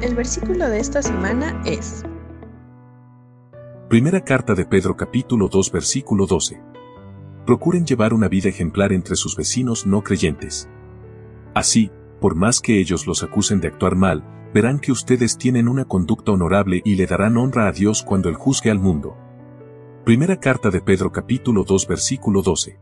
El versículo de esta semana es Primera carta de Pedro capítulo 2 versículo 12. Procuren llevar una vida ejemplar entre sus vecinos no creyentes. Así, por más que ellos los acusen de actuar mal, verán que ustedes tienen una conducta honorable y le darán honra a Dios cuando Él juzgue al mundo. Primera carta de Pedro capítulo 2 versículo 12.